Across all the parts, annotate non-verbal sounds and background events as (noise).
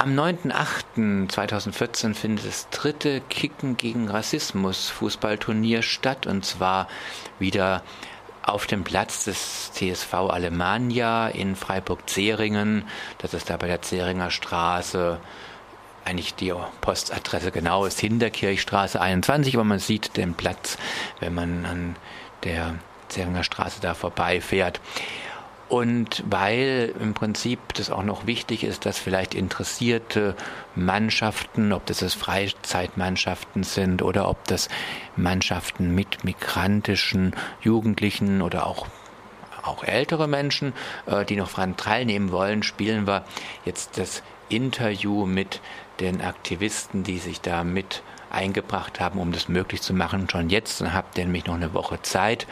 Am 9.8.2014 findet das dritte Kicken gegen Rassismus Fußballturnier statt und zwar wieder auf dem Platz des TSV Alemannia in Freiburg-Zeringen. Das ist da bei der Zeringer Straße. Eigentlich die Postadresse genau ist Hinterkirchstraße 21, aber man sieht den Platz, wenn man an der Zeringer Straße da vorbeifährt. Und weil im Prinzip das auch noch wichtig ist, dass vielleicht interessierte Mannschaften, ob das, das Freizeitmannschaften sind oder ob das Mannschaften mit migrantischen Jugendlichen oder auch auch ältere Menschen, äh, die noch daran teilnehmen wollen, spielen wir jetzt das Interview mit den Aktivisten, die sich da mit eingebracht haben, um das möglich zu machen. Schon jetzt dann habt ihr nämlich noch eine Woche Zeit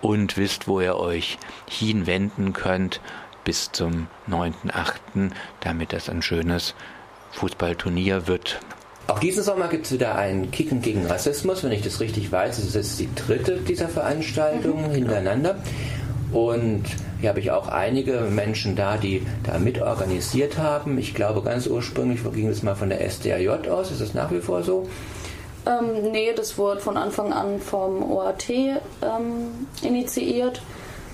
und wisst, wo ihr euch hinwenden könnt bis zum 9.8., damit das ein schönes Fußballturnier wird. Auch diesen Sommer gibt es wieder ein Kicken gegen Rassismus, wenn ich das richtig weiß. Es ist die dritte dieser Veranstaltungen mhm. hintereinander. Und hier habe ich auch einige Menschen da, die da mitorganisiert haben. Ich glaube, ganz ursprünglich ging es mal von der SDAJ aus. Ist das nach wie vor so? Ähm, nee, das wurde von Anfang an vom OAT ähm, initiiert.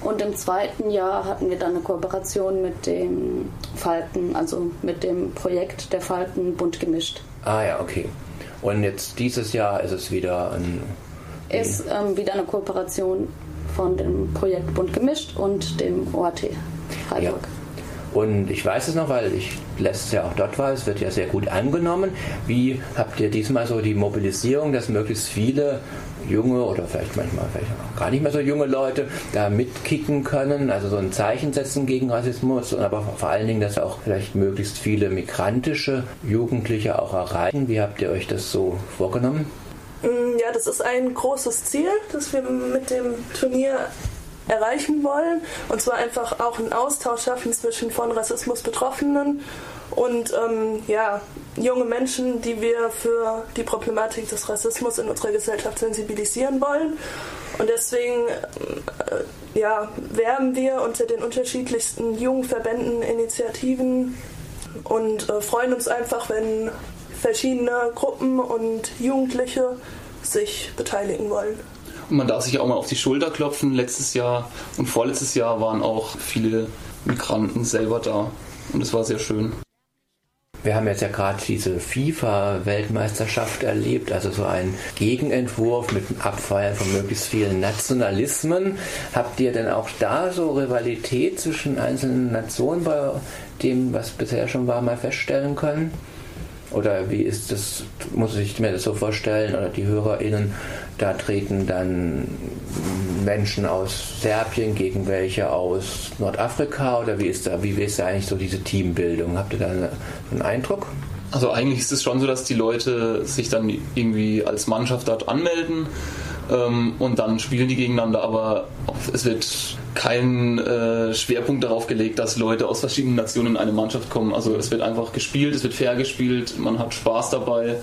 Und im zweiten Jahr hatten wir dann eine Kooperation mit dem Falken, also mit dem Projekt der Falken bunt gemischt. Ah ja, okay. Und jetzt dieses Jahr ist es wieder ein. Ist ähm, wieder eine Kooperation von dem Projekt bunt gemischt und dem OAT Freiburg. Ja. Und ich weiß es noch, weil ich letztes Jahr auch dort war, es wird ja sehr gut angenommen. Wie habt ihr diesmal so die Mobilisierung, dass möglichst viele junge oder vielleicht manchmal vielleicht auch gar nicht mehr so junge Leute da mitkicken können, also so ein Zeichen setzen gegen Rassismus, aber vor allen Dingen, dass auch vielleicht möglichst viele migrantische Jugendliche auch erreichen. Wie habt ihr euch das so vorgenommen? Mm, ja, das ist ein großes Ziel, das wir mit dem Turnier erreichen wollen. Und zwar einfach auch einen Austausch schaffen zwischen von Rassismus Betroffenen und ähm, ja, junge Menschen, die wir für die Problematik des Rassismus in unserer Gesellschaft sensibilisieren wollen. Und deswegen äh, ja, werben wir unter den unterschiedlichsten Jugendverbänden, Initiativen und äh, freuen uns einfach, wenn verschiedene Gruppen und Jugendliche sich beteiligen wollen. Und man darf sich auch mal auf die Schulter klopfen. Letztes Jahr und vorletztes Jahr waren auch viele Migranten selber da. Und es war sehr schön. Wir haben jetzt ja gerade diese FIFA-Weltmeisterschaft erlebt, also so ein Gegenentwurf mit dem Abfeiern von möglichst vielen Nationalismen. Habt ihr denn auch da so Rivalität zwischen einzelnen Nationen bei dem, was bisher schon war, mal feststellen können? Oder wie ist das, muss ich mir das so vorstellen, oder die HörerInnen, da treten dann Menschen aus Serbien gegen welche aus Nordafrika oder wie ist da, wie ist da eigentlich so diese Teambildung? Habt ihr da einen Eindruck? Also eigentlich ist es schon so, dass die Leute sich dann irgendwie als Mannschaft dort anmelden ähm, und dann spielen die gegeneinander, aber es wird kein äh, Schwerpunkt darauf gelegt, dass Leute aus verschiedenen Nationen in eine Mannschaft kommen. Also es wird einfach gespielt, es wird fair gespielt, man hat Spaß dabei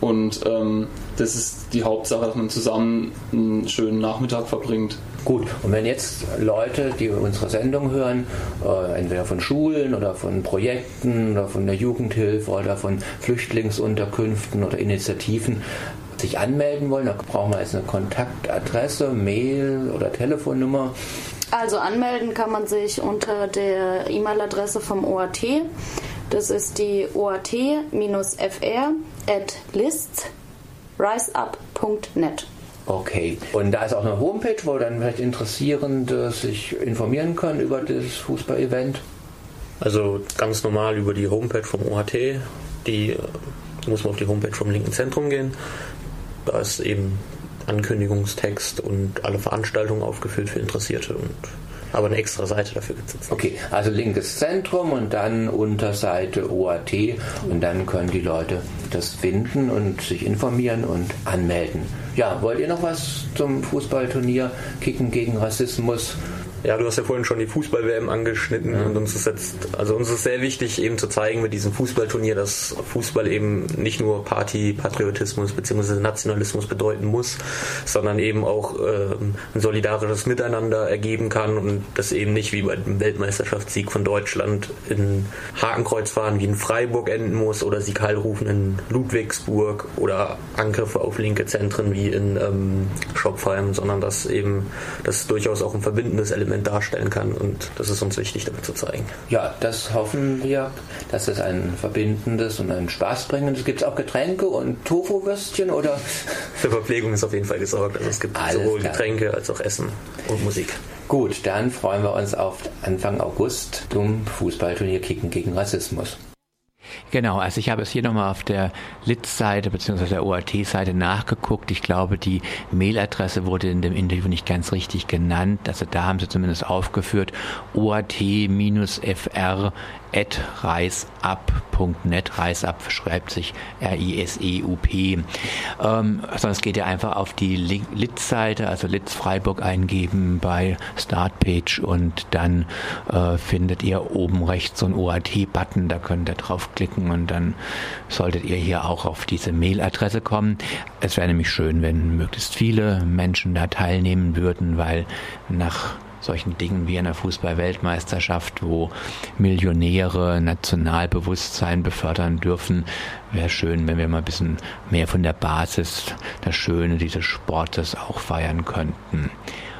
und ähm, das ist die Hauptsache, dass man zusammen einen schönen Nachmittag verbringt. Gut, und wenn jetzt Leute, die unsere Sendung hören, äh, entweder von Schulen oder von Projekten oder von der Jugendhilfe oder von Flüchtlingsunterkünften oder Initiativen sich anmelden wollen, dann brauchen wir jetzt eine Kontaktadresse, Mail oder Telefonnummer. Also anmelden kann man sich unter der E-Mail-Adresse vom OAT. Das ist die oat-fr at listsriseup.net. Okay. Und da ist auch eine Homepage, wo dann vielleicht Interessierende sich informieren können über das Fußball-Event? Also ganz normal über die Homepage vom OHT. Die muss man auf die Homepage vom linken Zentrum gehen. Da ist eben Ankündigungstext und alle Veranstaltungen aufgefüllt für Interessierte und aber eine extra Seite dafür gibt es Okay, also linkes Zentrum und dann Unterseite OAT und dann können die Leute das finden und sich informieren und anmelden. Ja, wollt ihr noch was zum Fußballturnier Kicken gegen Rassismus Ja, du hast ja vorhin schon die Fußball-WM angeschnitten ja. und uns ist jetzt, also uns ist sehr wichtig eben zu zeigen mit diesem Fußballturnier, dass Fußball eben nicht nur Party, Patriotismus bzw. Nationalismus bedeuten muss, sondern eben auch äh, ein solidarisches Miteinander ergeben kann und das eben nicht wie bei dem Weltmeisterschaftssieg von Deutschland in Hakenkreuzfahren wie in Freiburg enden muss oder Sieg Heilrufen in Ludwigsburg oder Angriffe auf linke Zentren wie in ähm, Schopfheim, sondern dass eben das durchaus auch ein verbindendes Element Element darstellen kann. Und das ist uns wichtig, damit zu zeigen. Ja, das hoffen wir, dass es ein verbindendes und ein spaßbringendes. Gibt es auch Getränke und Tofu-Würstchen oder? (laughs) Für Verpflegung ist auf jeden Fall gesorgt. Also es gibt Alles sowohl klar. Getränke als auch Essen und Musik. Gut, dann freuen wir uns auf Anfang August zum Fußballturnier Kicken gegen Rassismus. Genau, also ich habe es hier nochmal auf der Litz-Seite bzw. der OAT-Seite nachgeguckt. Ich glaube, die Mailadresse wurde in dem Interview nicht ganz richtig genannt. Also da haben sie zumindest aufgeführt oat-fr reisab.net. Reisab schreibt sich R-I-S-E-U-P. Ähm, sonst geht ihr einfach auf die Litz-Seite, also Litz Freiburg eingeben bei Startpage und dann äh, findet ihr oben rechts so einen OAT-Button, da könnt ihr draufklicken und dann solltet ihr hier auch auf diese Mailadresse kommen. Es wäre nämlich schön, wenn möglichst viele Menschen da teilnehmen würden, weil nach solchen Dingen wie einer Fußball-Weltmeisterschaft, wo Millionäre Nationalbewusstsein befördern dürfen, wäre schön, wenn wir mal ein bisschen mehr von der Basis, das Schöne dieses Sportes auch feiern könnten.